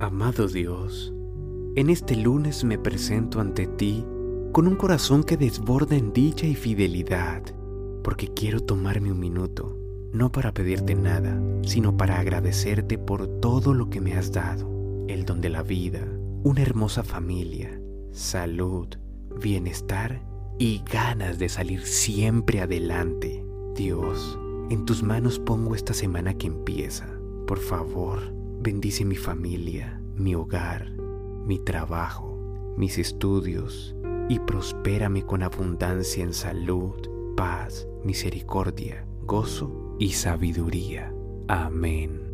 Amado Dios, en este lunes me presento ante ti con un corazón que desborda en dicha y fidelidad, porque quiero tomarme un minuto, no para pedirte nada, sino para agradecerte por todo lo que me has dado, el don de la vida, una hermosa familia, salud, bienestar y ganas de salir siempre adelante. Dios, en tus manos pongo esta semana que empieza. Por favor, Bendice mi familia, mi hogar, mi trabajo, mis estudios y prospérame con abundancia en salud, paz, misericordia, gozo y sabiduría. Amén.